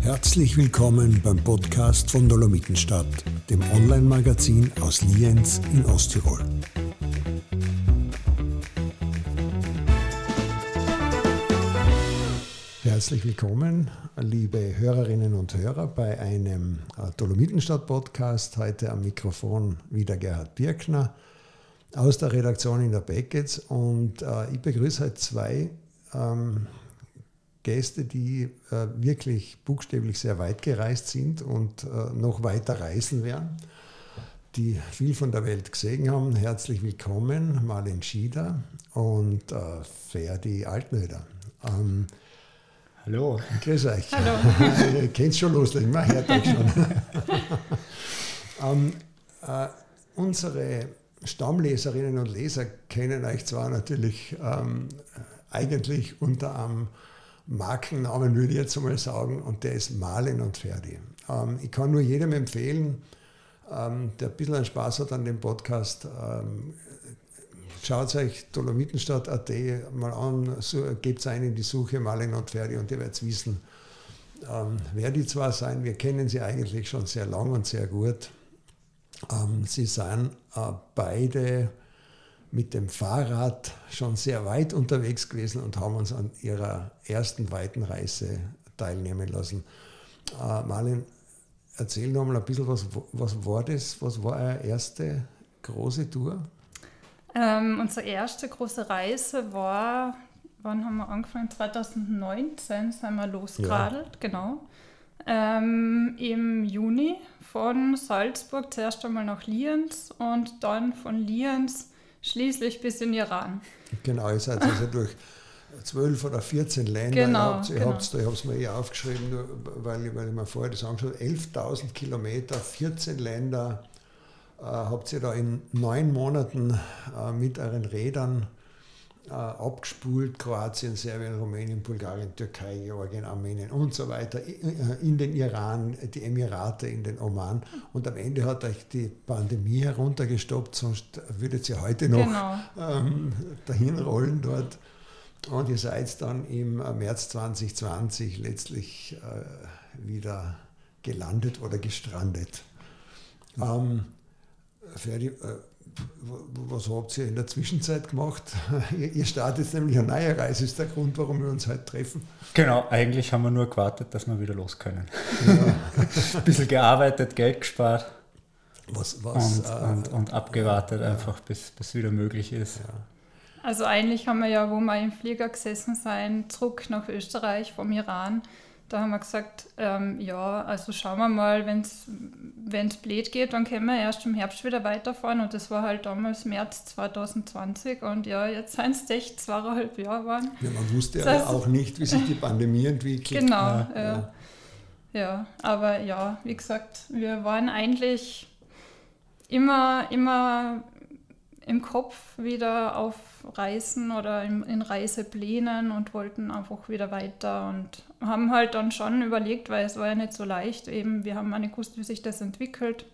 Herzlich willkommen beim Podcast von Dolomitenstadt, dem Online-Magazin aus Lienz in Osttirol. Herzlich willkommen, liebe Hörerinnen und Hörer, bei einem äh, Dolomitenstadt-Podcast. Heute am Mikrofon wieder Gerhard Birkner aus der Redaktion in der Beckets. Und äh, ich begrüße heute zwei ähm, Gäste, die äh, wirklich buchstäblich sehr weit gereist sind und äh, noch weiter reisen werden, die viel von der Welt gesehen haben. Herzlich willkommen, Marlen Schieder und äh, Ferdi Altnöder. Ähm, Hallo. Grüß euch. Hallo. Ihr kennt schon loslegen, man hört euch schon. ähm, äh, unsere Stammleserinnen und Leser kennen euch zwar natürlich ähm, eigentlich unter einem Markennamen, würde ich jetzt einmal sagen, und der ist Marlen und Ferdi. Ähm, ich kann nur jedem empfehlen, ähm, der ein bisschen Spaß hat an dem Podcast, ähm, Schaut euch Dolomitenstadt.at mal an, so, gebt ein in die Suche Malin und Ferdi und ihr werdet wissen, ähm, wer die zwar sein. Wir kennen sie eigentlich schon sehr lang und sehr gut. Ähm, sie sind äh, beide mit dem Fahrrad schon sehr weit unterwegs gewesen und haben uns an ihrer ersten weiten Reise teilnehmen lassen. Äh, Marlin, erzähl noch mal ein bisschen, was, was war das? Was war eure erste große Tour? Ähm, unsere erste große Reise war, wann haben wir angefangen? 2019 sind wir losgeradelt, ja. genau. Ähm, Im Juni von Salzburg zuerst einmal nach Lienz und dann von Lienz schließlich bis in Iran. Genau, ihr seid also durch zwölf oder 14 Länder. Genau, genau. ich habe es mir eh aufgeschrieben, nur weil, weil ich mir vorher das angeschaut habe. 11.000 Kilometer, 14 Länder, äh, habt ihr da in neun Monaten äh, mit euren Rädern abgespult, Kroatien, Serbien, Rumänien, Bulgarien, Türkei, Georgien, Armenien und so weiter, in den Iran, die Emirate, in den Oman. Und am Ende hat euch die Pandemie heruntergestoppt, sonst würdet ihr heute noch Genau. ähm, dahin rollen dort. Und ihr seid dann im März 2020 letztlich äh, wieder gelandet oder gestrandet. Ähm, Ferdi, äh, was habt ihr in der Zwischenzeit gemacht? Ihr startet nämlich eine neue Reise, ist der Grund, warum wir uns heute treffen. Genau, eigentlich haben wir nur gewartet, dass wir wieder los können. Ja. Ein bisschen gearbeitet, Geld gespart was, was, und, äh, und, und, abgewartet, ja. einfach bis es wieder möglich ist. Ja. Also eigentlich haben wir ja, wo wir im Flieger gesessen sind, zurück nach Österreich vom Iran, da haben wir gesagt, ähm, ja, also schauen wir mal, wenn es blöd geht, dann können wir erst im Herbst wieder weiterfahren. Und das war halt damals März 2020. Und ja, jetzt sind es echt zweieinhalb Jahre waren. Ja, man wusste das heißt, ja auch nicht, wie sich die Pandemie entwickelt. Genau, ja, ja. ja. ja. aber ja, wie gesagt, wir waren eigentlich immer, immer im Kopf wieder auf Reisen oder in, in Reiseplänen und wollten einfach wieder weiter und haben halt dann schon überlegt, weil es war ja nicht so leicht, eben wir haben nicht gewusst, wie sich das entwickelt.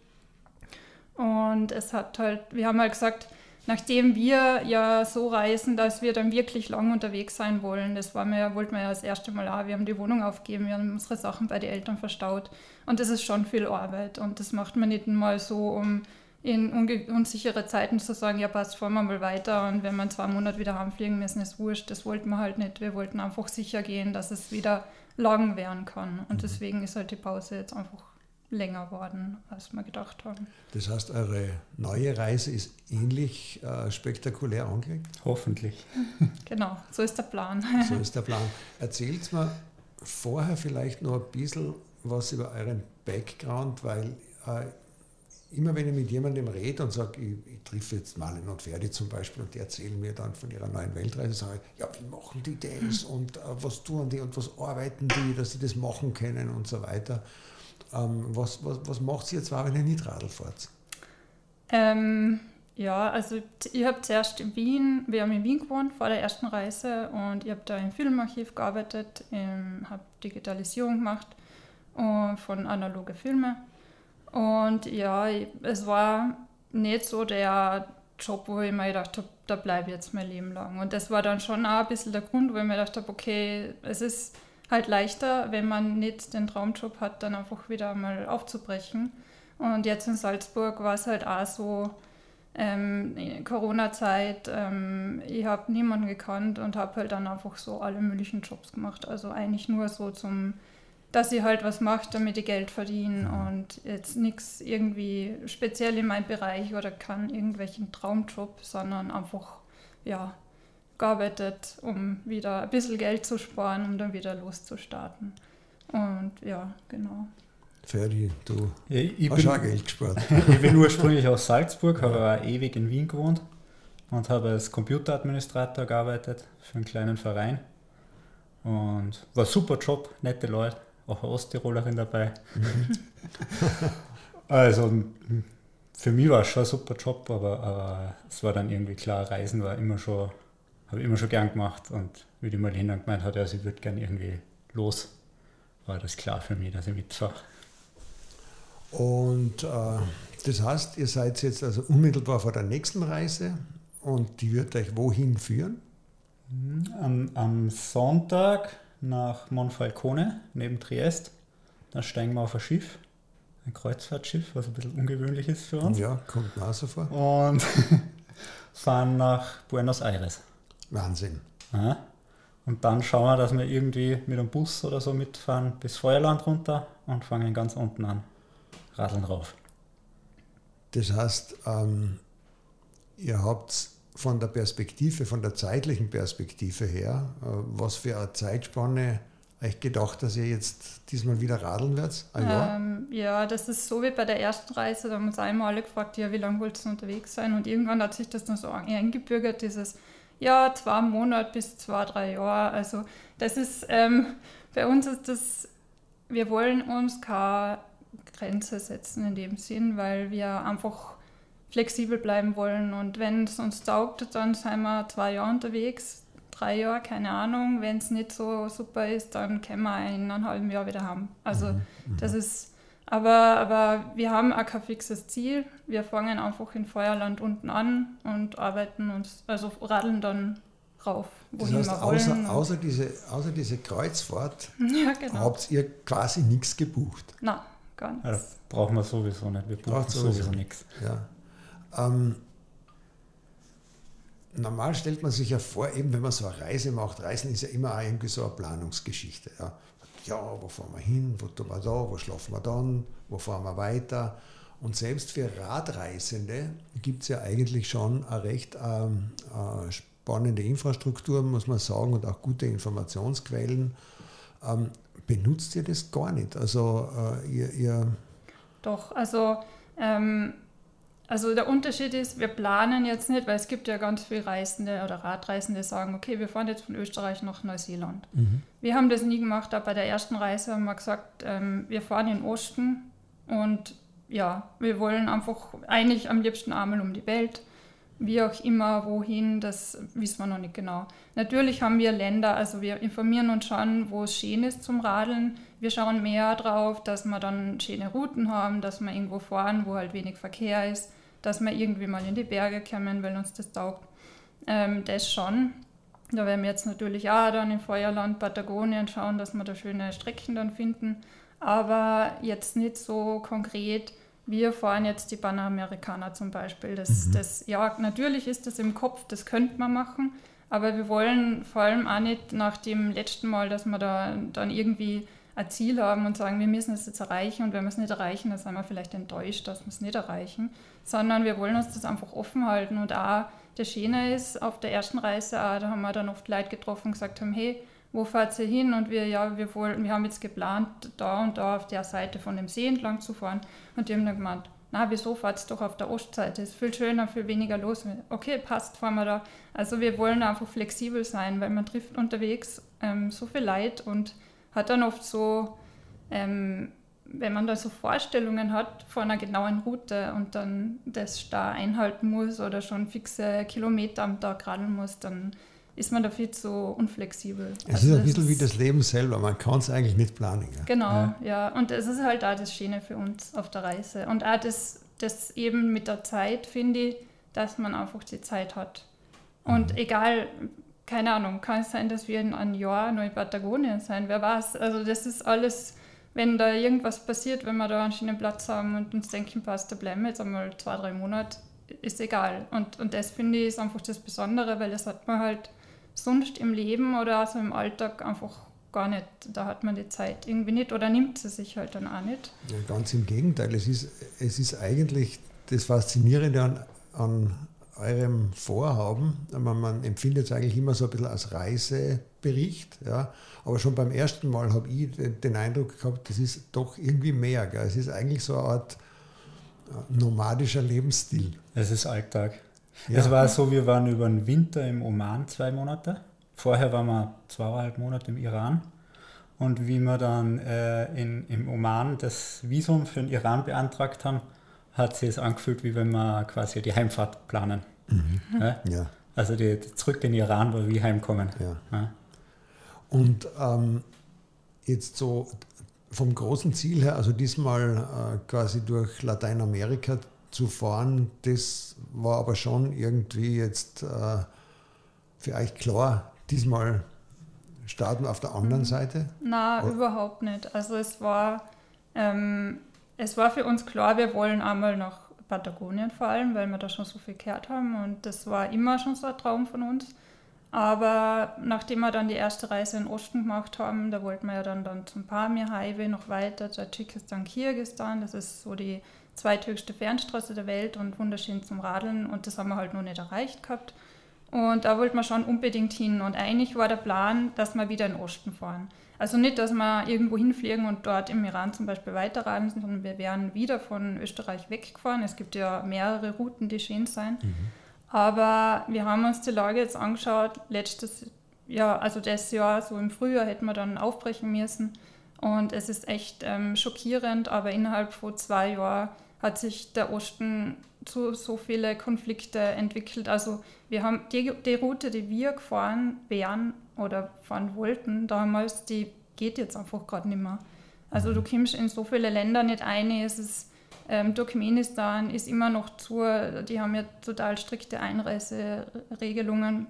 Und es hat halt, wir haben halt gesagt, nachdem wir ja so reisen, dass wir dann wirklich lang unterwegs sein wollen, das war mir, wollten wir ja das erste Mal auch, wir haben die Wohnung aufgegeben, wir haben unsere Sachen bei den Eltern verstaut. Und das ist schon viel Arbeit. Und das macht man nicht mal so, um in unsichere Zeiten zu sagen, ja passt, fahren wir mal weiter und wenn wir in zwei Monate wieder heimfliegen müssen, ist wurscht. Das wollten wir halt nicht. Wir wollten einfach sicher gehen, dass es wieder lang werden kann. Und mhm. deswegen ist halt die Pause jetzt einfach länger worden, als wir gedacht haben. Das heißt, eure neue Reise ist ähnlich äh, spektakulär angelegt? Hoffentlich. Genau, so ist der Plan. So ist der Plan. Erzählt mir vorher vielleicht noch ein bisschen was über euren Background, weil äh, immer wenn ich mit jemandem rede und sage, ich, ich treffe jetzt Marlen und Ferdi zum Beispiel und die erzählen mir dann von ihrer neuen Weltreise, sage ich, ja, wie machen die das und äh, was tun die und was arbeiten die, dass sie das machen können und so weiter. Ähm, was, was, was macht sie jetzt, wenn ihr nicht Radl fahrt? Ähm, ja, also ich habe zuerst in Wien, wir haben in Wien gewohnt vor der ersten Reise und ich habe da im Filmarchiv gearbeitet, habe Digitalisierung gemacht von analoge Filme und ja, es war nicht so der Job, wo ich mir gedacht habe, da bleibe ich jetzt mein Leben lang. Und das war dann schon auch ein bisschen der Grund, wo ich mir gedacht habe, okay, es ist halt leichter, wenn man nicht den Traumjob hat, dann einfach wieder mal aufzubrechen. Und jetzt in Salzburg war es halt auch so, ähm, Corona-Zeit, ähm, ich habe niemanden gekannt und habe halt dann einfach so alle möglichen Jobs gemacht. Also eigentlich nur so zum, dass ich halt was mache, damit ich Geld verdiene und jetzt nichts irgendwie speziell in meinem Bereich oder kann irgendwelchen Traumjob, sondern einfach, ja, gearbeitet, um wieder ein bisschen Geld zu sparen, um dann wieder loszustarten. Und ja, genau. Ferdi, du ja, ich hast bin, auch Geld gespart. ich bin ursprünglich aus Salzburg, habe aber ewig in Wien gewohnt und habe als Computeradministrator gearbeitet für einen kleinen Verein. Und war ein super Job, nette Leute, auch eine Osttirolerin dabei. Mhm. also für mich war es schon ein super Job, aber, aber es war dann irgendwie klar, Reisen war immer schon, habe ich immer schon gern gemacht und wie die Marlene gemeint hat, ja, sie würde gern irgendwie los, war das klar für mich, dass ich mitfahre. Und äh, das heißt, ihr seid jetzt also unmittelbar vor der nächsten Reise und die wird euch wohin führen? Am, am Sonntag nach Monfalcone neben Triest. Da steigen wir auf ein Schiff, ein Kreuzfahrtschiff, was ein bisschen ungewöhnlich ist für uns. Ja, kommt mir auch so vor. Und fahren nach Buenos Aires. Wahnsinn. Ja. Und dann schauen wir, dass wir irgendwie mit einem Bus oder so mitfahren bis Feuerland runter und fangen ganz unten an. Radeln rauf. Das heißt, ähm, ihr habt von der Perspektive, von der zeitlichen Perspektive her, äh, was für eine Zeitspanne euch gedacht, dass ihr jetzt diesmal wieder radeln werdet? Ähm, ja, das ist so wie bei der ersten Reise, da haben uns einmal alle gefragt, ja, wie lange wolltest du unterwegs sein? Und irgendwann hat sich das dann so eingebürgert, dieses, ja, zwei Monate bis zwei, drei Jahre. Also das ist, ähm, bei uns ist das, wir wollen uns keine Grenze setzen in dem Sinn, weil wir einfach flexibel bleiben wollen. Und wenn es uns taugt, dann sind wir zwei Jahre unterwegs, drei Jahre, keine Ahnung. Wenn es nicht so super ist, dann können wir in einem halben Jahr wieder haben. Also mhm, mhm. das ist, aber, aber wir haben auch kein fixes Ziel. Wir fangen einfach in Feuerland unten an und arbeiten uns, also radeln dann rauf, wohin das heißt, wir wollen. Außer, außer, diese, außer diese Kreuzfahrt ja, genau. habt ihr quasi nichts gebucht. Nein ganz. Ja, das brauchen wir sowieso nicht. Wir brauchen sowieso, sowieso nichts. Ja. Ähm, normal stellt man sich ja vor, eben wenn man so eine Reise macht, Reisen ist ja immer auch irgendwie so eine Planungsgeschichte. Ja, ja wo fahren wir hin, wo tun wir da, wo schlafen wir dann, wo fahren wir weiter. Und selbst für Radreisende gibt es ja eigentlich schon eine recht ähm, äh, spannende Infrastruktur, muss man sagen, und auch gute Informationsquellen. Ähm, benutzt ihr das gar nicht? Also äh, ihr, ihr Doch, also, ähm, also der Unterschied ist, wir planen jetzt nicht, weil es gibt ja ganz viele Reisende oder Radreisende, die sagen, okay, wir fahren jetzt von Österreich nach Neuseeland. Mhm. Wir haben das nie gemacht, aber bei der ersten Reise haben wir gesagt, ähm, wir fahren in den Osten und ja, wir wollen einfach eigentlich am liebsten einmal um die Welt wie auch immer, wohin, das wissen wir noch nicht genau. Natürlich haben wir Länder, also wir informieren uns schon, wo es schön ist zum Radeln. Wir schauen mehr drauf, dass wir dann schöne Routen haben, dass wir irgendwo fahren, wo halt wenig Verkehr ist, dass wir irgendwie mal in die Berge kommen, weil uns das taugt. Ähm, das schon. Da werden wir jetzt natürlich auch dann in Feuerland, Patagonien schauen, dass wir da schöne Strecken dann finden. Aber jetzt nicht so konkret, wir fahren jetzt die Panamerikaner zum Beispiel. Das, mhm. das, ja, natürlich ist das im Kopf, das könnte man machen, aber wir wollen vor allem auch nicht nach dem letzten Mal, dass wir da dann irgendwie ein Ziel haben und sagen, wir müssen es jetzt erreichen und wenn wir es nicht erreichen, dann sind wir vielleicht enttäuscht, dass wir es nicht erreichen, sondern wir wollen uns das einfach offen halten und auch der Schöne ist, auf der ersten Reise auch, da haben wir dann oft Leute getroffen und gesagt haben, hey, wo fahrt ihr hin? Und wir, ja, wir wollen, wir haben jetzt geplant, da und da auf der Seite von dem See entlang zu fahren. Und die haben dann gemeint, na, wieso fahrt ihr doch auf der Ostseite? Ist viel schöner, viel weniger los. Okay, passt, fahren wir da. Also wir wollen einfach flexibel sein, weil man trifft unterwegs ähm, so viel Leid und hat dann oft so, ähm, wenn man da so Vorstellungen hat von einer genauen Route und dann das da einhalten muss oder schon fixe Kilometer am Tag radeln muss, dann ist man da viel zu unflexibel. Es also ist ein bisschen wie das Leben selber, man kann es eigentlich nicht planen. Ja. Genau, ja. ja. Und es ist halt auch das Schöne für uns auf der Reise. Und auch das, das eben mit der Zeit, finde ich, dass man einfach die Zeit hat. Und mhm. egal, keine Ahnung, kann es sein, dass wir in einem Jahr noch in Patagonien sein, wer weiß. Also das ist alles, wenn da irgendwas passiert, wenn wir da einen schönen Platz haben und uns denken, passt, da bleiben wir jetzt einmal zwei, drei Monate, ist egal. Und, und das finde ich ist einfach das Besondere, weil das hat man halt sonst im Leben oder also im Alltag einfach gar nicht. Da hat man die Zeit irgendwie nicht oder nimmt sie sich halt dann auch nicht. Ja, ganz im Gegenteil. Es ist, es ist eigentlich das Faszinierende an, an eurem Vorhaben. Man, man empfindet es eigentlich immer so ein bisschen als Reisebericht. Ja. Aber schon beim ersten Mal habe ich den Eindruck gehabt, das ist doch irgendwie mehr. Gell. Es ist eigentlich so eine Art äh, nomadischer Lebensstil. Es ist Alltag. Ja. Es war so, wir waren über den Winter im Oman zwei Monate. Vorher waren wir zweieinhalb Monate im Iran. Und wie wir dann äh, in, im Oman das Visum für den Iran beantragt haben, hat sich es angefühlt, wie wenn wir quasi die Heimfahrt planen. Mhm. Ja? ja? Also die, die zurück in den Iran, wo wir heimkommen. Ja. ja. Und ähm, jetzt so vom großen Ziel her, also diesmal äh, quasi durch Lateinamerika zu fahren, das war aber schon irgendwie jetzt äh, für euch klar, diesmal starten auf der anderen mhm. Seite? Na, überhaupt nicht. Also es war, ähm, es war für uns klar, wir wollen einmal nach Patagonien vor allem, weil wir da schon so viel gehört haben und das war immer schon so ein Traum von uns. Aber nachdem wir dann die erste Reise in den Osten gemacht haben, da wollten wir ja dann, dann zum Pamir Highway noch weiter, Tadschikistan, Kirgistan, das ist so die zweithöchste Fernstraße der Welt und wunderschön zum Radeln und das haben wir halt noch nicht erreicht gehabt. Und da wollten wir schon unbedingt hin. Und eigentlich war der Plan, dass wir wieder in den Osten fahren. Also nicht, dass wir irgendwo hinfliegen und dort im Iran zum Beispiel weiterreisen, sondern wir wären wieder von Österreich weggefahren. Es gibt ja mehrere Routen, die schön sein. Mhm. Aber wir haben uns die Lage jetzt angeschaut. Letztes Jahr, also das Jahr, so im Frühjahr, hätten wir dann aufbrechen müssen. Und es ist echt ähm, schockierend, aber innerhalb von zwei Jahren hat sich der Osten zu so viele Konflikte entwickelt. Also wir haben die, die Route, die wir gefahren wären oder fahren wollten damals, die geht jetzt einfach gerade nicht mehr. Also du kommst in so viele Länder nicht ein. Es ist, ähm, Turkmenistan ist immer noch zu, die haben ja total strikte Einreiseregelungen.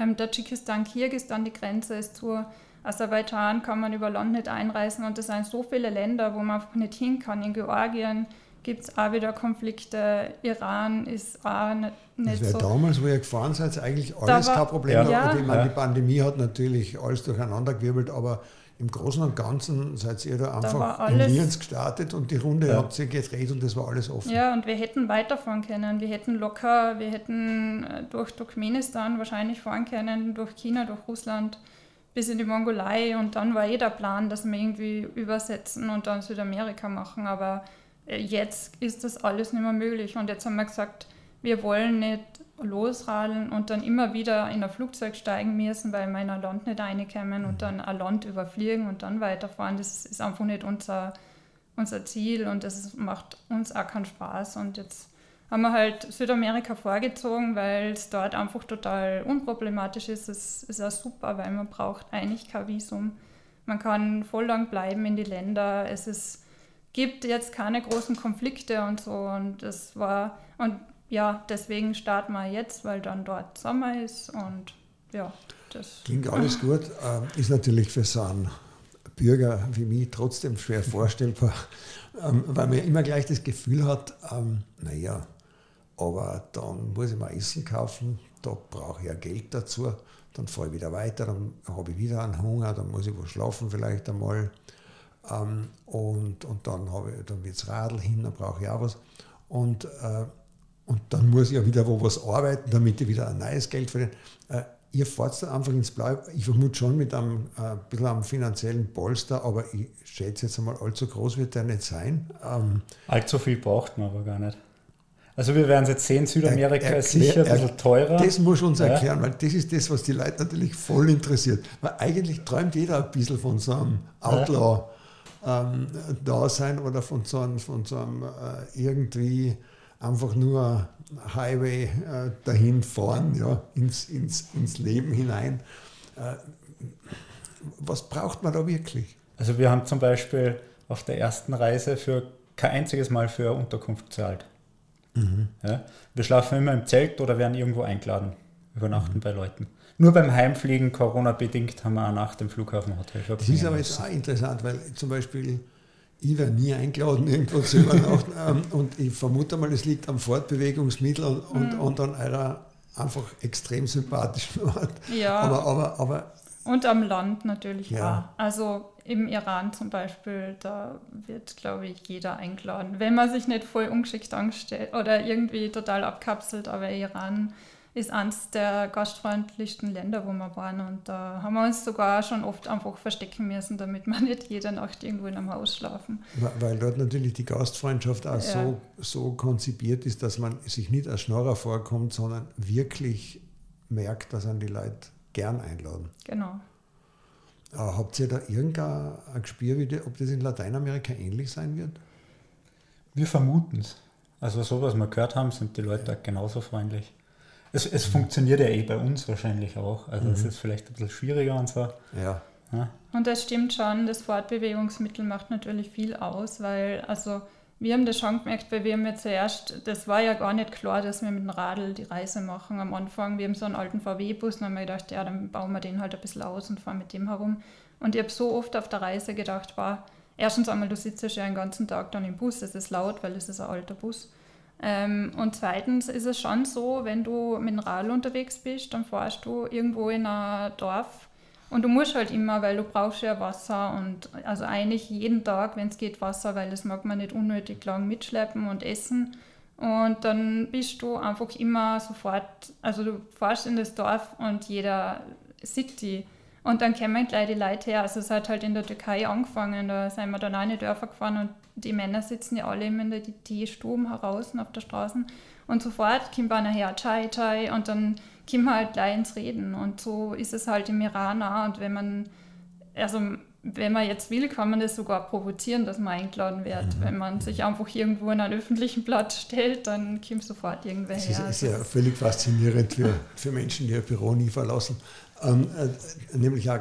Ähm, Tadschikistan, Kirgistan, die Grenze ist zu. Aserbaidschan kann man über Land nicht einreisen und es sind so viele Länder, wo man einfach nicht hin kann. In Georgien, gibt es auch wieder Konflikte. Iran ist auch nicht, nicht das so. damals, wo ihr gefahren seid, eigentlich alles war, kein Problem. Ja. Ich meine, ja. die Pandemie hat natürlich alles durcheinandergewirbelt, aber im Großen und Ganzen seid ihr da einfach da in Lienz gestartet und die Runde ja. habt ihr gedreht und das war alles offen. Ja, und wir hätten weiterfahren können. Wir hätten locker, wir hätten äh, durch Turkmenistan wahrscheinlich fahren können, durch China, durch Russland bis in die Mongolei und dann war eh der Plan, dass wir irgendwie übersetzen und dann Südamerika machen, aber jetzt ist das alles nicht mehr möglich. Und jetzt haben wir gesagt, wir wollen nicht losradeln und dann immer wieder in ein Flugzeug steigen müssen, weil wir in ein Land nicht reinkommen und mhm. dann ein Land überfliegen und dann weiterfahren. Das ist einfach nicht unser, unser Ziel und das macht uns auch keinen Spaß. Und jetzt haben wir halt Südamerika vorgezogen, weil es dort einfach total unproblematisch ist. Es ist auch super, weil man braucht eigentlich kein Visum. Man kann voll lang bleiben in die Länder. Es ist gibt jetzt keine großen Konflikte und so. Und das war, und ja, deswegen starten wir jetzt, weil dann dort Sommer ist und ja, das. Klingt alles gut. Ähm, ist natürlich für so einen Bürger wie mich trotzdem schwer vorstellbar, ähm, weil man immer gleich das Gefühl hat, ähm, naja, aber dann muss ich mal Essen kaufen, da brauche ich ja Geld dazu, dann fahre ich wieder weiter, dann habe ich wieder einen Hunger, dann muss ich wo schlafen vielleicht einmal. Ähm, und, und dann, habe ich, dann wird es Radl hin, dann brauche ich auch was. Und, äh, und dann muss ich ja wieder wo was arbeiten, damit ich wieder ein neues Geld verdiene. Äh, ihr fahrt da einfach ins Blaue. Ich vermute schon mit einem äh, bisschen einem finanziellen Polster, aber ich schätze jetzt einmal, allzu groß wird der nicht sein. Ähm, Allzu viel braucht man aber gar nicht. Also wir werden jetzt sehen, Südamerika er, ist sicher ein bisschen teurer. Das muss uns erklären, ja. weil das ist das, was die Leute natürlich voll interessiert. Weil eigentlich träumt jeder ein bisschen von so einem Outlaw. Ja ähm, da sein oder von so einem, von so einem äh, irgendwie einfach nur Highway äh, dahin fahren, ja, ins, ins, ins Leben hinein. Äh, was braucht man da wirklich? Also wir haben zum Beispiel auf der ersten Reise für kein einziges Mal für Unterkunft gezahlt. Mhm. Ja? Wir schlafen immer im Zelt oder werden irgendwo eingeladen, übernachten mhm. bei Leuten. Nur beim Heimfliegen, Corona-bedingt, haben wir auch nach dem Flughafenhotel. Das ist aber jetzt auch interessant, weil zum Beispiel ich werde nie eingeladen, irgendwo zu übernachten. Ähm, und ich vermute mal, es liegt am Fortbewegungsmittel und, und, mhm. und an eurer einfach extrem sympathischen Art. Ja. Aber, aber, aber und am Land natürlich ja. auch. Also im Iran zum Beispiel, da wird, glaube ich, jeder eingeladen. Wenn man sich nicht voll ungeschickt anstellt oder irgendwie total abkapselt, aber Iran ist eines der gastfreundlichsten Länder, wo wir waren. Und da haben wir uns sogar schon oft einfach verstecken müssen, damit wir nicht jede Nacht irgendwo in einem Haus schlafen. Weil dort natürlich die Gastfreundschaft auch ja. so, so konzipiert ist, dass man sich nicht als Schnorrer vorkommt, sondern wirklich merkt, dass an die Leute gern einladen. Genau. Äh, habt ihr da irgendein Gespür, ob das in Lateinamerika ähnlich sein wird? Wir vermuten es. Also so, was wir gehört haben, sind die Leute ja. genauso freundlich. Es, es mhm. funktioniert ja eh bei uns wahrscheinlich auch. Also es mhm. ist vielleicht ein bisschen schwieriger und so. Ja. ja. Und das stimmt schon, das Fortbewegungsmittel macht natürlich viel aus, weil also wir haben das schon gemerkt, weil wir haben ja zuerst, das war ja gar nicht klar, dass wir mit dem Radl die Reise machen am Anfang. Wir haben so einen alten VW-Bus und haben wir gedacht, ja, dann bauen wir den halt ein bisschen aus und fahren mit dem herum. Und ich habe so oft auf der Reise gedacht, war, erstens einmal, du sitzt ja den ganzen Tag dann im Bus, das ist laut, weil es ist ein alter Bus. Ähm, und zweitens ist es schon so, wenn du Radl unterwegs bist, dann fährst du irgendwo in ein Dorf und du musst halt immer, weil du brauchst ja Wasser und also eigentlich jeden Tag, wenn es geht, Wasser, weil das mag man nicht unnötig lang mitschleppen und essen. Und dann bist du einfach immer sofort, also du fährst in das Dorf und jeder sieht die. Und dann kommen gleich die Leute her. Also es hat halt in der Türkei angefangen, da sind wir dann eine Dörfer gefahren und die Männer sitzen ja alle immer in der Teestuben heraus auf der Straße. Und sofort kommt einer her, Chai, Chai, und dann kommen wir halt gleich ins Reden. Und so ist es halt im Iran auch. Und wenn man, also wenn man jetzt will, kann man das sogar provozieren, dass man eingeladen wird. Mhm. Wenn man sich einfach irgendwo in einen öffentlichen Platz stellt, dann kommt sofort irgendwer her. Das ist, ja völlig faszinierend für, für Menschen, die ihr Büro nie verlassen. Ähm, äh, nämlich auch,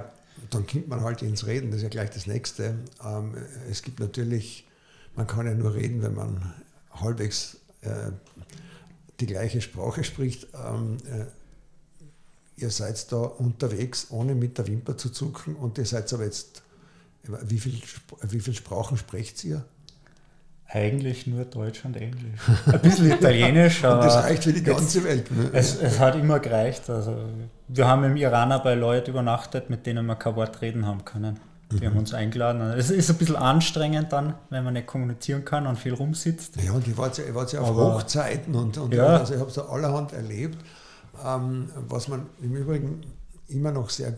dann kommt man halt ins Reden, das ist ja gleich das Nächste. Ähm, es gibt natürlich, man kann ja nur reden, wenn man halbwegs äh, die gleiche Sprache spricht. Ähm, äh, ihr seid da unterwegs, ohne mit der Wimper zu zucken und ihr seid aber jetzt, wie viele wie viel Sprachen sprecht ihr? Eigentlich nur Deutsch und Englisch. Ein bisschen Italienisch, aber. das reicht für die ganze Welt. Ne? Es, es, hat immer gereicht. Also, wir haben im Iraner bei Leuten übernachtet, mit denen wir kein Wort reden haben können. Die mhm. haben uns eingeladen. Es ist ein bisschen anstrengend dann, wenn man nicht kommunizieren kann und viel rumsitzt. Ja, und ich war ja, ja auf aber, Hochzeiten und, und ja. also ich habe so allerhand erlebt. Ähm, was man im Übrigen immer noch sehr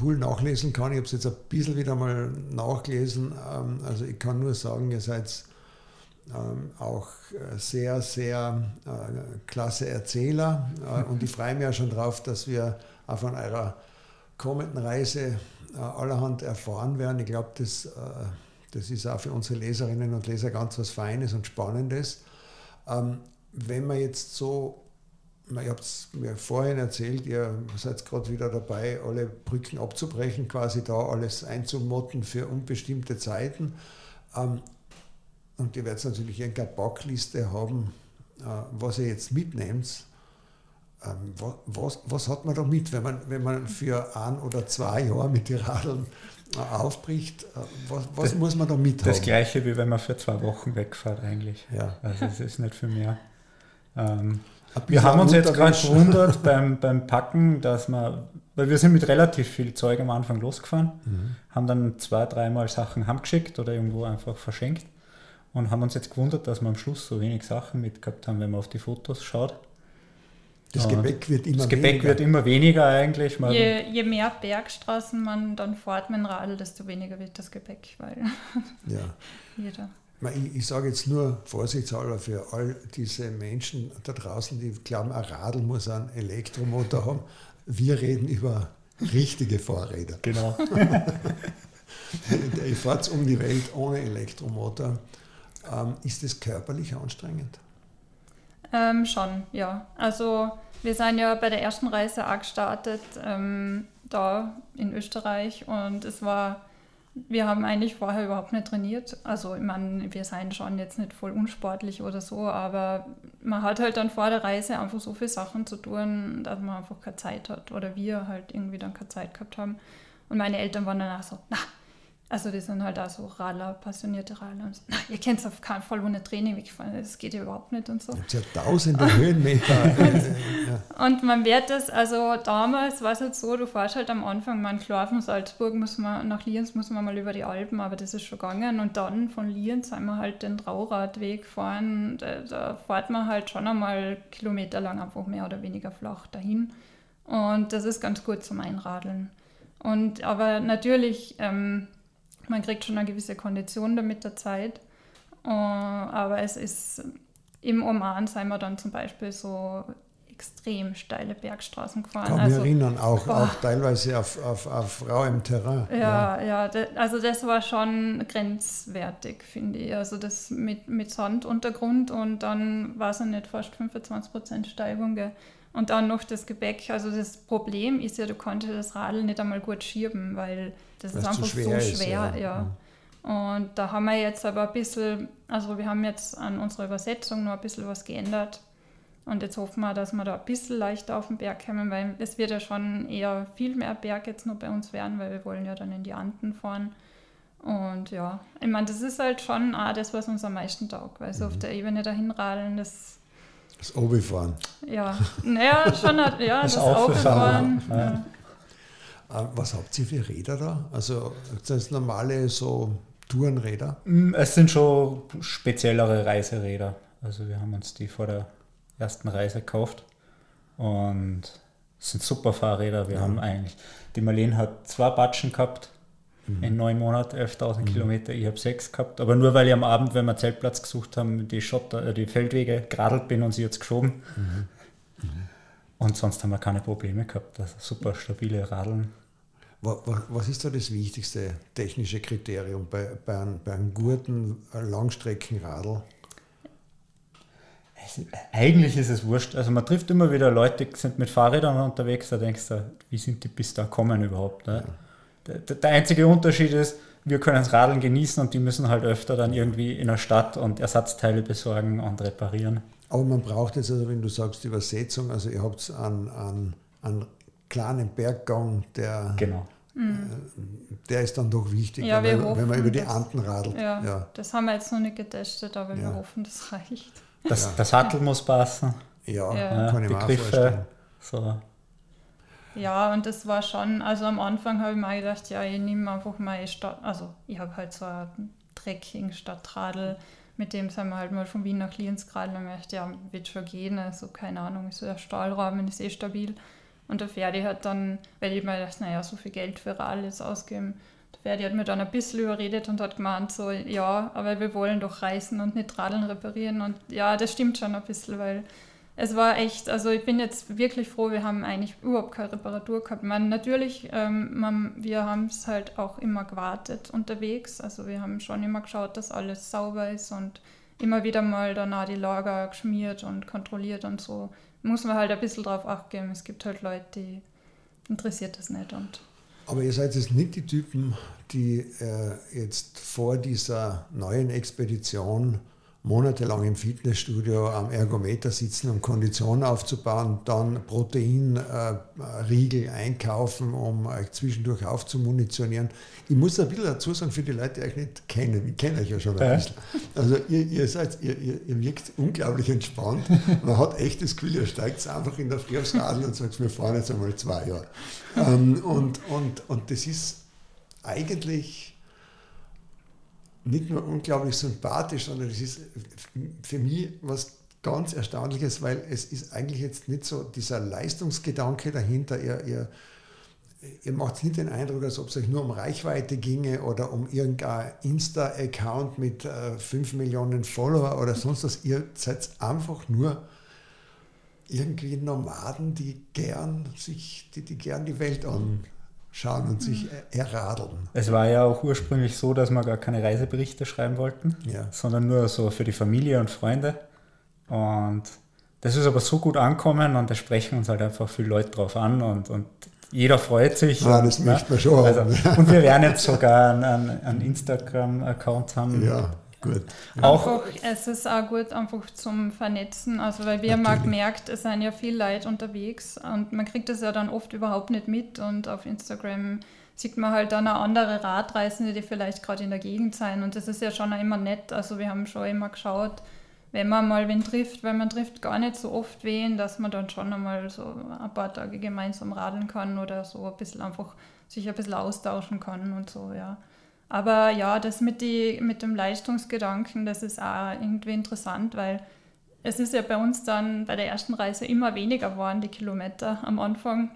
cool nachlesen kann. Ich habe es jetzt ein bisschen wieder mal nachgelesen. Ähm, also ich kann nur sagen, ihr seid ähm, auch sehr, sehr äh, klasse Erzähler. Äh, und ich freue mich ja schon drauf, dass wir auch von eurer kommenden Reise äh, allerhand erfahren werden. Ich glaube, das, das ist auch für unsere Leserinnen und Leser ganz was Feines und Spannendes. Wenn man jetzt so ich habe es mir vorhin erzählt, ihr seid gerade wieder dabei, alle Brücken abzubrechen, quasi da alles einzumotten für unbestimmte Zeiten. Ähm, und ihr werdet natürlich irgendeine Backliste haben, äh, was ihr jetzt mitnehmt. Ähm, was, was, hat man da mit, wenn man, wenn man für ein oder zwei Jahre mit den Radeln äh, aufbricht? Äh, was, was das, muss man da mit Das gleiche wie wenn man für zwei Wochen wegfährt eigentlich. Ja. Also es ist nicht für mehr. Ähm, wir haben uns jetzt gerade gewundert beim, beim Packen, dass wir, weil wir sind mit relativ viel Zeug am Anfang losgefahren, mhm. haben dann zwei, dreimal Sachen heimgeschickt oder irgendwo einfach verschenkt und haben uns jetzt gewundert, dass wir am Schluss so wenig Sachen mitgehabt haben, wenn man auf die Fotos schaut. Das Gepäck wird immer das Gepäck weniger. wird immer weniger eigentlich. Je, je, mehr Bergstraßen man dann fährt mit dem Radl, desto weniger wird das Gepäck, weil ja. jeder ich, ich sage jetzt nur vorsichtshalber für all diese Menschen da draußen, die glauben, ein Radl muss einen Elektromotor haben. Wir reden über richtige Fahrräder. Genau. ich fahre um die Welt ohne Elektromotor. Ähm, ist das körperlich anstrengend? Ähm, schon, ja. Also wir sind ja bei der ersten Reise auch gestartet, ähm, da in Österreich und es war wir haben eigentlich vorher überhaupt nicht trainiert. Also, ich meine, wir seien schon jetzt nicht voll unsportlich oder so, aber man hat halt dann vor der Reise einfach so viele Sachen zu tun, dass man einfach keine Zeit hat. Oder wir halt irgendwie dann keine Zeit gehabt haben. Und meine Eltern waren dann auch so, na, also die sind halt auch so Radler, passionierte Radler. Und so, na, ihr könnt auf keinen Fall ohne Training wegfahren, das geht ja überhaupt nicht und so. Ja tausende Höhenmeter. ja. Und man wird das, also damals war es halt so, du fährst halt am Anfang, man klar von Salzburg muss man, nach Lienz muss man mal über die Alpen, aber das ist schon gegangen. Und dann von Lienz sind wir halt den Trauradweg fahren, da, da fährt man halt schon einmal kilometerlang einfach mehr oder weniger flach dahin. Und das ist ganz gut zum Einradeln. Und aber natürlich, ähm, man kriegt schon eine gewisse Kondition da mit der Zeit. Uh, aber es ist im Oman sind wir dann zum Beispiel so extrem steile Bergstraßen gefahren. Kann also, erinnern, auch, auch teilweise auf, auf, auf rauem Terrain. Ja, ja, ja also das war schon grenzwertig, finde ich. Also das mit, mit Sanduntergrund und dann war es ja nicht fast 25% Steigung. Gell? Und dann noch das Gebäck. Also das Problem ist ja, du konntest das Radl nicht einmal gut schieben, weil das Weil's ist einfach schwer so schwer. Ist, ja. ja. Und da haben wir jetzt aber ein bisschen, also wir haben jetzt an unserer Übersetzung noch ein bisschen was geändert. Und jetzt hoffen wir, dass wir da ein bisschen leichter auf den Berg kommen, weil es wird ja schon eher viel mehr Berg jetzt noch bei uns werden, weil wir wollen ja dann in die Anden fahren. Und ja, ich meine, das ist halt schon auch das, was uns am meisten taugt, weil so mhm. auf der Ebene dahin radeln, das das Obifahren. Ja, naja, schon ja, das, das Auffahren. Ja. Ja. Äh, was habt ihr für Räder da? Also das normale so Tourenräder? Mm, es sind schon speziellere Reiseräder. Also wir haben uns die vor der ersten Reise gekauft und es sind super Fahrräder. Wir ja. haben eigentlich, die Marlene hat zwei Batschen gehabt Mhm. In neun Monaten 11.000 mhm. Kilometer. Ich habe sechs gehabt. Aber nur weil ich am Abend, wenn wir Zeltplatz gesucht haben, die Schotter, äh, die Feldwege geradelt bin und sie jetzt geschoben. Mhm. mhm. Und sonst haben wir keine Probleme gehabt. Also super stabile Radeln. Was ist da das wichtigste technische Kriterium bei, bei, einem, bei einem guten Langstreckenradl? Eigentlich ist es wurscht. Also man trifft immer wieder Leute, die sind mit Fahrrädern unterwegs, da denkst du, wie sind die bis da kommen überhaupt? Ne? Ja. Der, der einzige Unterschied ist, wir können das Radeln genießen und die müssen halt öfter dann irgendwie in der Stadt und Ersatzteile besorgen und reparieren. Aber man braucht jetzt, also wenn du sagst Übersetzung, also ihr habt einen, einen, einen kleinen Berggang, der, genau. Mhm. der ist dann doch wichtig, ja, wenn, man, hoffen, wenn, man, über die Anden radelt. Ja, ja, das haben wir jetzt noch nicht getestet, aber ja. wir hoffen, das reicht. Das, das Sattel muss passen. Ja, ja. kann ich mir auch vorstellen. So. Ja, und das war schon, also am Anfang habe ich mir gedacht, ja, ich nehme einfach mal Stadt, also ich habe halt so ein Trekking-Stadtradl, mit dem sind wir halt mal von Wien nach Lienz geradelt und ich dachte, ja, wird schon gehen, also keine Ahnung, ist so der Stahlrahmen ist eh stabil. Und der Ferdi hat dann, weil ich mir gedacht, naja, so viel Geld für jetzt ausgeben, der Ferdi hat mir dann ein bisschen überredet und hat gemeint, so, ja, aber wir wollen doch reisen und nicht Radeln reparieren. Und ja, das stimmt schon ein bisschen, weil es war echt, also ich bin jetzt wirklich froh, wir haben eigentlich überhaupt keine Reparatur gehabt. Man, natürlich, ähm, man, wir haben es halt auch immer gewartet unterwegs. Also wir haben schon immer geschaut, dass alles sauber ist und immer wieder mal danach die Lager geschmiert und kontrolliert und so. Muss man halt ein bisschen drauf achten. Es gibt halt Leute, die interessiert das nicht. Und aber ihr seid jetzt nicht die Typen, die äh, jetzt vor dieser neuen Expedition monatelang im Fitnessstudio am Ergometer sitzen, um Kondition aufzubauen, dann Proteinriegel äh, einkaufen, um euch zwischendurch aufzumunitionieren. Ich muss ein bisschen dazu sagen, für die Leute, die euch nicht kennen, ich kenne euch ja schon ein ja. bisschen. Also ihr, ihr, seid, ihr, ihr, ihr, wirkt unglaublich entspannt. Man hat echt das Gefühl, ihr steigt einfach in der Früh aufs Radl und sagt, wir fahren jetzt einmal zwei Jahre. Ähm, und, und, und das ist eigentlich nicht nur unglaublich sympathisch, sondern es ist für mich was ganz Erstaunliches, weil es ist eigentlich jetzt nicht so dieser Leistungsgedanke dahinter. Ihr, ihr, ihr macht nicht den Eindruck, als ob es euch nur um Reichweite ginge oder um irgendein Insta-Account mit äh, 5 Millionen Follower oder sonst was. Ihr seid einfach nur irgendwie Nomaden, die gern sich, die, die gern die Welt an, schauen und sich erradeln. Es war ja auch ursprünglich so, dass wir gar keine Reiseberichte schreiben wollten, ja. sondern nur so für die Familie und Freunde. Und das ist aber so gut ankommen und da sprechen uns halt einfach viele Leute drauf an und, und jeder freut sich. Ja, und, das möchte man schon also, Und wir werden jetzt sogar einen, einen Instagram-Account haben. Ja, gut. Auch, einfach, es ist auch gut einfach zum Vernetzen, also weil wir mal gemerkt, es sind ja viele Leute unterwegs und man kriegt das ja dann oft überhaupt nicht mit und auf Instagram sieht man halt dann auch andere Radreisende, die vielleicht gerade in der Gegend sind und das ist ja schon immer nett, also wir haben schon immer geschaut, wenn man mal wen trifft, weil man trifft gar nicht so oft wen, dass man dann schon einmal so ein paar Tage gemeinsam radeln kann oder so ein bisschen einfach sich ein bisschen austauschen kann und so, ja. Aber ja, das mit, die, mit dem Leistungsgedanken, das ist auch irgendwie interessant, weil es ist ja bei uns dann bei der ersten Reise immer weniger geworden, die Kilometer. Am Anfang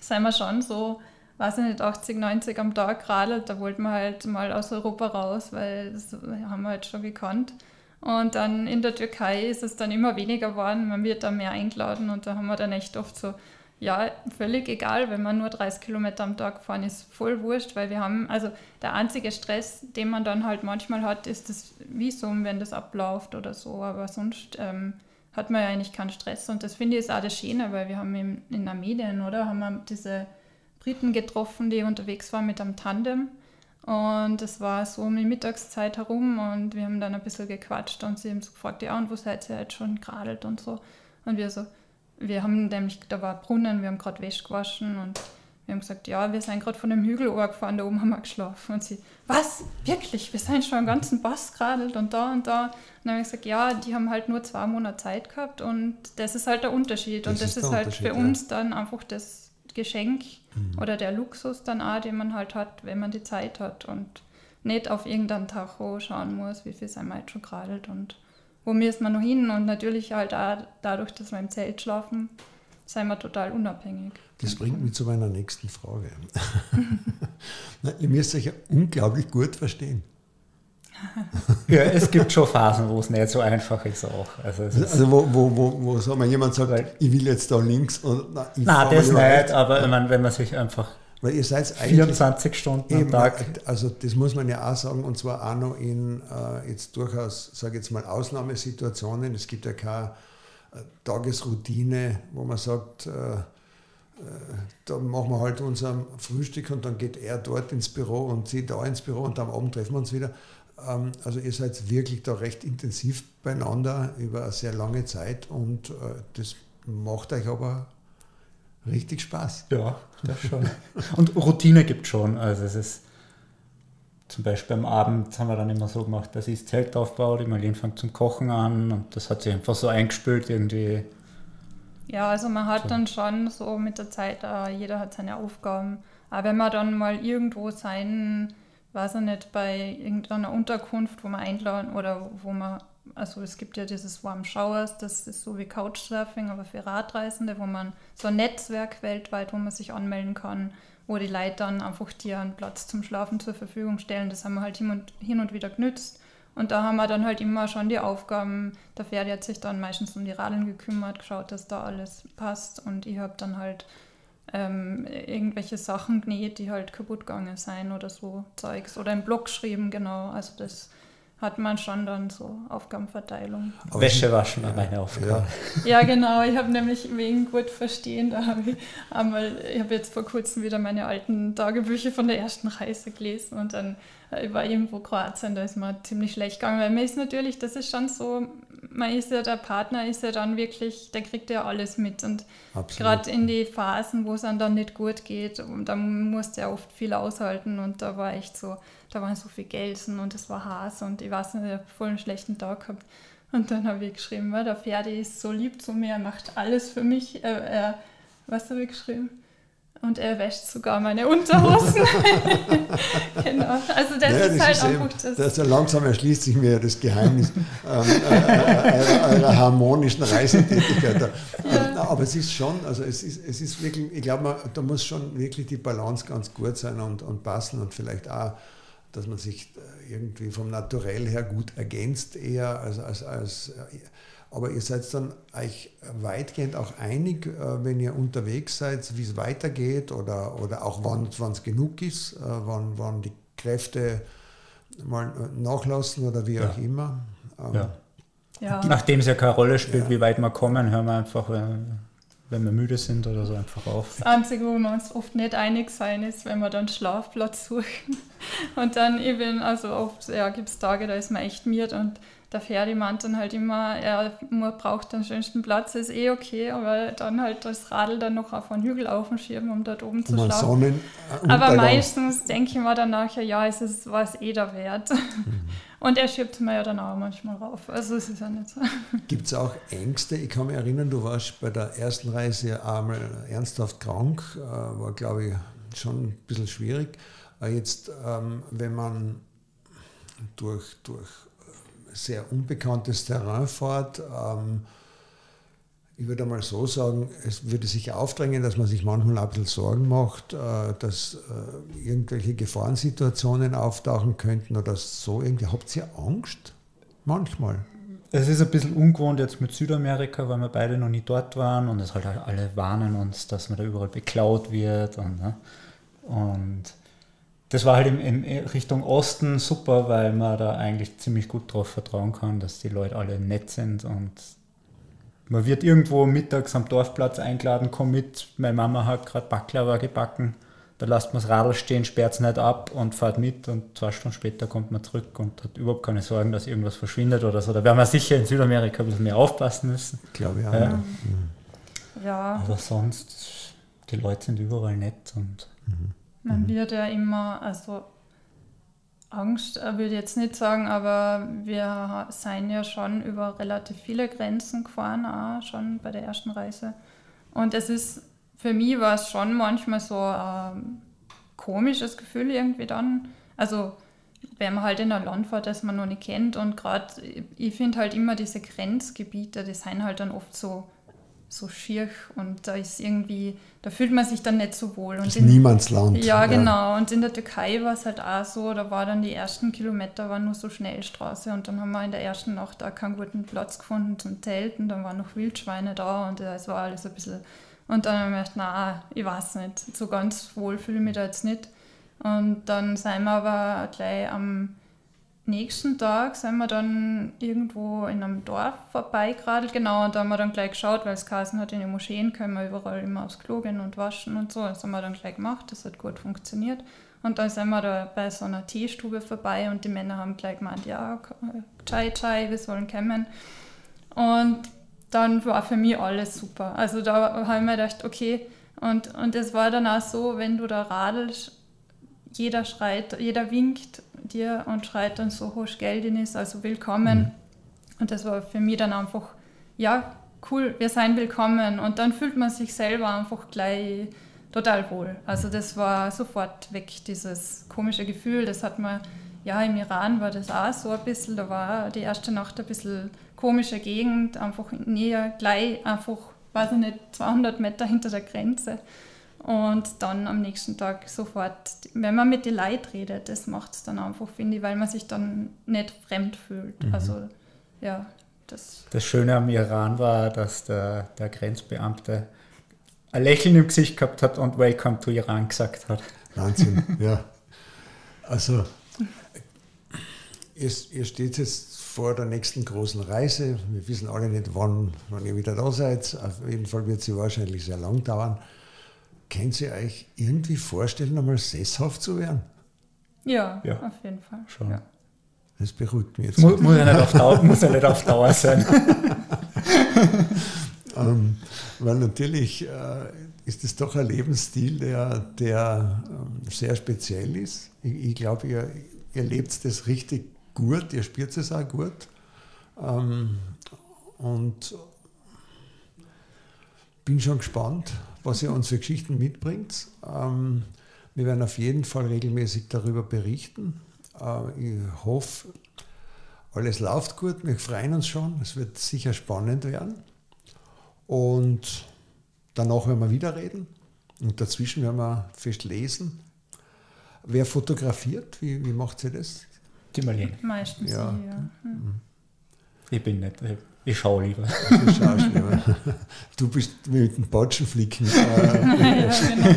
sind wir schon so, weiß ich nicht, 80, 90 am Tag geradelt. Da wollten wir halt mal aus Europa raus, weil das haben wir halt schon gekannt. Und dann in der Türkei ist es dann immer weniger geworden. Man wird da mehr eingeladen und da haben wir dann echt oft so, ja, völlig egal, wenn man nur 30 Kilometer am Tag fahren, ist voll wurscht, weil wir haben, also der einzige Stress, den man dann halt manchmal hat, ist das Visum, wenn das abläuft oder so, aber sonst ähm, hat man ja eigentlich keinen Stress und das finde ich ist auch das Schöne, weil wir haben in, in Medien, oder, haben wir diese Briten getroffen, die unterwegs waren mit einem Tandem und es war so um die Mittagszeit herum und wir haben dann ein bisschen gequatscht und sie haben so gefragt, ja, und wo seid ihr jetzt schon geradelt und so. Und wir so, wir haben nämlich, da war Brunnen, wir haben gerade Wäsche gewaschen und wir haben gesagt, ja, wir sind gerade von dem Hügel gefahren, da oben haben wir geschlafen. Und sie, was? Wirklich? Wir sind schon einen ganzen Bass geradelt und da und da. Und dann habe ich gesagt, ja, die haben halt nur zwei Monate Zeit gehabt und das ist halt der Unterschied. Das und das ist, ist halt für ja. uns dann einfach das Geschenk mhm. oder der Luxus dann auch, den man halt hat, wenn man die Zeit hat und nicht auf irgendein Tacho schauen muss, wie viel sein jetzt schon geradelt und wo müssen wir noch hin und natürlich halt auch dadurch, dass wir im Zelt schlafen, sind wir total unabhängig. Das bringt mich zu meiner nächsten Frage. Na, ihr müsst euch ja unglaublich gut verstehen. ja, es gibt schon Phasen, wo es nicht so einfach ist auch. Also, also wo, wo, wo, wo sagen wir, jemand sagt, weil, ich will jetzt da links und na, Nein, das nicht, rechts. aber ich meine, wenn man sich einfach weil ihr seid 24 Stunden am Tag. Also das muss man ja auch sagen, und zwar auch noch in äh, jetzt durchaus, sage ich jetzt mal, Ausnahmesituationen. Es gibt ja keine äh, Tagesroutine, wo man sagt, äh, äh da machen wir halt unser Frühstück und dann geht er dort ins Büro und sie da ins Büro und am Abend treffen wir uns wieder. Ähm, also ihr seid wirklich da recht intensiv beieinander über eine sehr lange Zeit und äh, das macht euch aber richtig Spaß. Ja, das schon. und Routine gibt schon. Also es ist zum Beispiel am Abend haben wir dann immer so gemacht, dass ich das Zelt aufbaue, die Marlene fängt zum Kochen an und das hat sich einfach so eingespült irgendwie. Ja, also man hat so. dann schon so mit der Zeit, uh, jeder hat seine Aufgaben. Aber wenn man dann mal irgendwo seinen weiß ich nicht, bei irgendeiner Unterkunft, wo man einladen oder wo man, also es gibt ja dieses Warm Showers, das ist so wie Couchsurfing, aber für Radreisende, wo man so ein Netzwerk weltweit, wo man sich anmelden kann, wo die Leute dann einfach dir einen Platz zum Schlafen zur Verfügung stellen. Das haben wir halt hin und, hin und wieder genützt. Und da haben wir dann halt immer schon die Aufgaben, der Pferd hat sich dann meistens um die Radeln gekümmert, geschaut, dass da alles passt und ich habe dann halt ähm, irgendwelche Sachen genäht, die halt kaputt gegangen sind oder so Zeugs. Oder im Blog geschrieben, genau. Also das hat man schon dann so Aufgabenverteilung. Wäsche waschen war meine Aufgabe. Ja, ja genau. Ich habe nämlich wegen gut verstehen, da habe ich einmal, ich habe jetzt vor kurzem wieder meine alten Tagebücher von der ersten Reise gelesen und dann war irgendwo Kroatien, da ist mir ziemlich schlecht gegangen, weil man ist natürlich, das ist schon so, man ist ja, der Partner ist ja dann wirklich, der kriegt ja alles mit und gerade in die Phasen, wo es dann, dann nicht gut geht, da musste er oft viel aushalten und da war echt so, da waren so viele Gelsen und es war Hass und ich weiß nicht, ich habe voll einen schlechten Tag gehabt. Und dann habe ich geschrieben, der Ferdi ist so lieb zu mir, er macht alles für mich. Er, er, was habe ich geschrieben? Und er wäscht sogar meine Unterhosen. genau. Also das ja, ist das halt ist einfach das. das. Langsam erschließt sich mir das Geheimnis ähm, äh, eurer, eurer, harmonischen Reisetätigkeit. Ja. Ähm, aber es ist schon, also es ist, es ist wirklich, ich glaube, da muss schon wirklich die Balance ganz gut sein und, und passen und vielleicht auch, dass man sich äh, irgendwie vom Naturell her gut ergänzt, eher als, als, als aber ihr seid dann euch weitgehend auch einig, äh, wenn ihr unterwegs seid, wie es weitergeht oder, oder auch wann es genug ist, äh, wann, wann die Kräfte mal äh, nachlassen oder wie ja. auch immer. Ähm, ja. Ja. Nachdem es ja keine Rolle spielt, ja. wie weit wir kommen, hören wir einfach. wenn wir müde sind oder so, einfach auf. Das Einzige, wo wir uns oft nicht einig sein, ist, wenn wir dann Schlafplatz suchen. Und dann eben, also oft, ja, gibt es Tage, da ist man echt miert und der Ferdi meint dann halt immer, er braucht den schönsten Platz, ist eh okay, aber dann halt das Radl dann noch auf einen Hügel aufschieben, um dort oben zu schlafen. Äh, aber meistens denke ich mir dann nachher, ja, es ist, war es eh der Wert. Mhm. Und er schiebt mir ja dann auch manchmal rauf. Also es ist ja nicht so. Gibt es auch Ängste? Ich kann mich erinnern, du warst bei der ersten Reise einmal ernsthaft krank, äh, war glaube ich schon ein bisschen schwierig. Jetzt, ähm, wenn man durch, durch sehr unbekanntes Terrain fährt, ähm, ich würde mal so sagen, es würde sich aufdrängen, dass man sich manchmal ein bisschen Sorgen macht, äh, dass äh, irgendwelche Gefahrensituationen auftauchen könnten oder so irgendwie. Habt ihr Angst? Manchmal. Es ist ein bisschen ungewohnt jetzt mit Südamerika, weil wir beide noch nie dort waren und es halt alle warnen uns, dass man da überall beklaut wird und, ne? und das war halt in, in, Richtung Osten super, weil man da eigentlich ziemlich gut drauf vertrauen kann, dass die Leute alle nett sind und man wird irgendwo mittags am Dorfplatz eingeladen, komm mit, meine Mama hat gerade Baklava gebacken, da lasst man das Radl stehen, sperrt es nicht ab und fährt mit und zwei Stunden später kommt man zurück und hat überhaupt keine Sorgen, dass irgendwas verschwindet oder so. Da werden wir sicher in Südamerika ein bisschen mehr aufpassen müssen. Ich glaube ja. ja. ja. Aber sonst, die Leute sind überall nett und mhm. Man mhm. wird ja immer, also Angst äh, würde ich jetzt nicht sagen, aber wir sind ja schon über relativ viele Grenzen gefahren, auch schon bei der ersten Reise. Und es ist, für mich war es schon manchmal so ein ähm, komisches Gefühl irgendwie dann. Also wenn man halt in ein Land fährt, das man noch nicht kennt und gerade, ich finde halt immer diese Grenzgebiete, die sind halt dann oft so so schier und da ist irgendwie, da fühlt man sich dann nicht so wohl. Und das ist Niemandsland. Ja, ja, genau. Und in der Türkei war es halt auch so, da war dann die ersten Kilometer waren nur so Schnellstraße und dann haben wir in der ersten Nacht auch keinen guten Platz gefunden zum Zelten, dann waren noch Wildschweine da und es war alles ein bisschen. Und dann habe ich gedacht, na, ich weiß nicht, so ganz wohl fühle ich mich da jetzt nicht. Und dann sind wir aber gleich am nächsten Tag sind wir dann irgendwo in einem Dorf vorbeigeradelt, genau, und da haben wir dann gleich geschaut, weil es Kassen hat, in den Moscheen können wir überall immer aufs Klo gehen und waschen und so. Das haben wir dann gleich gemacht, das hat gut funktioniert. Und dann sind wir da bei so einer Teestube vorbei und die Männer haben gleich gemeint, ja, Chai Chai, wir sollen kommen. Und dann war für mich alles super. Also da habe ich mir gedacht, okay, und, und es war dann auch so, wenn du da radelst, jeder schreit, jeder winkt dir und schreit dann so hoch Geld in ist, also willkommen. Mhm. Und das war für mich dann einfach, ja, cool, wir seien willkommen. Und dann fühlt man sich selber einfach gleich total wohl. Also das war sofort weg, dieses komische Gefühl. Das hat man, ja, im Iran war das auch so ein bisschen, da war die erste Nacht ein bisschen komische Gegend, einfach näher, gleich einfach, weiß ich nicht, 200 Meter hinter der Grenze. Und dann am nächsten Tag sofort, wenn man mit den Leuten redet, das macht es dann einfach, finde ich, weil man sich dann nicht fremd fühlt. Mhm. Also, ja, das. Das Schöne am Iran war, dass der, der Grenzbeamte ein Lächeln im Gesicht gehabt hat und Welcome to Iran gesagt hat. Wahnsinn, ja. Also, ihr, ihr steht jetzt vor der nächsten großen Reise. Wir wissen alle nicht, wann, wann ihr wieder da seid. Auf jeden Fall wird sie wahrscheinlich sehr lang dauern. Können Sie euch irgendwie vorstellen, einmal sesshaft zu werden? Ja, ja. auf jeden Fall. Schon. Ja. Das beruhigt mich jetzt. Muss, muss, ja nicht auf Dauer, muss ja nicht auf Dauer sein. ähm, weil natürlich äh, ist es doch ein Lebensstil, der, der ähm, sehr speziell ist. Ich, ich glaube, ihr, ihr lebt das richtig gut, ihr spürt es auch gut. Ähm, und bin schon gespannt, was ihr uns für Geschichten mitbringt. Ähm, wir werden auf jeden Fall regelmäßig darüber berichten. Äh, ich hoffe, alles läuft gut. Wir freuen uns schon. Es wird sicher spannend werden. Und danach werden wir wieder reden. Und dazwischen werden wir fest lesen. Wer fotografiert? Wie, wie macht sie das? Die Marlene. Meistens ja. Sie, ja. Hm. Ich bin nicht. Ich schaue lieber. Du schaust lieber. Du bist mit dem Botschenflicken. Äh, genau.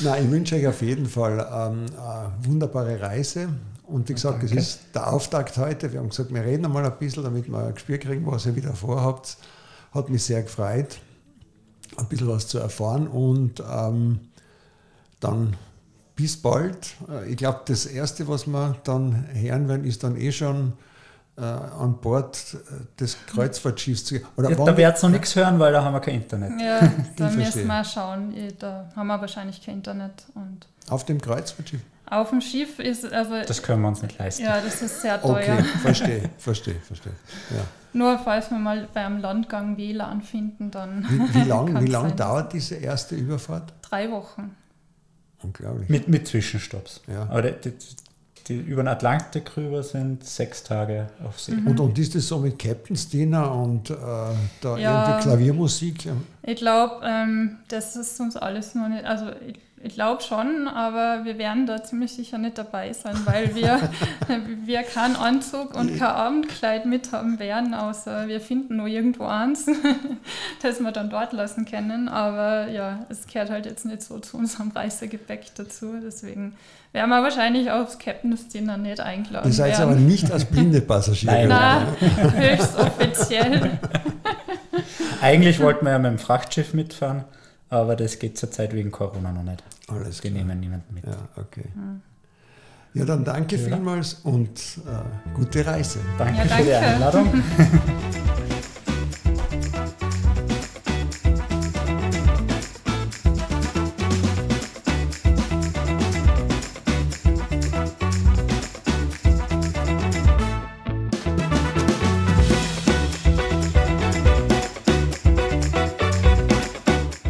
Nein, ich wünsche euch auf jeden Fall ähm, eine wunderbare Reise. Und wie gesagt, es ist der Auftakt heute. Wir haben gesagt, wir reden einmal ein bisschen, damit wir ein Gespür kriegen, was ihr wieder vorhabt. Hat mich sehr gefreut. ein bisschen was zu erfahren und ähm, dann bis bald. Äh, ich glaube, das Erste, was wir dann hören werden, ist dann eh schon äh, an Bord des Kreuzfahrtschiffs. Oder ja, da werdet ihr noch nichts hören, weil da haben wir kein Internet. Ja, da müssen wir schauen. Da haben wir wahrscheinlich kein Internet. Und Auf dem Kreuzfahrtschiff? Auf dem Schiff ist also. Das können wir uns nicht leisten. Ja, das ist sehr teuer. Okay, verstehe, verstehe, verstehe. Ja. Nur falls wir mal beim Landgang WLAN finden, dann. Wie, wie lange lang dauert diese erste Überfahrt? Drei Wochen. Unglaublich. Mit, mit Zwischenstopps. Ja. Aber die, die, über den Atlantik rüber sind sechs Tage auf See. Mhm. Und, und ist das so mit Captain's Dinner und äh, da ja, irgendwie Klaviermusik? Ich glaube, ähm, das ist uns alles noch nicht. Also ich, ich glaube schon, aber wir werden da ziemlich sicher nicht dabei sein, weil wir, wir keinen Anzug und kein Abendkleid mit haben werden, außer wir finden nur irgendwo eins, das wir dann dort lassen können. Aber ja, es gehört halt jetzt nicht so zu unserem Reisegepäck dazu. Deswegen werden wir wahrscheinlich aufs Captain's Dinner nicht eingeladen. Ihr seid werden. aber nicht als blinde Passagiere. Nein, höchst offiziell. Eigentlich wollten wir ja mit dem Frachtschiff mitfahren aber das geht zurzeit wegen Corona noch nicht. Alles Die nehmen niemanden mit. Ja, okay. Ja, dann danke ja. vielmals und äh, gute Reise. Danke, ja, danke. für die Einladung.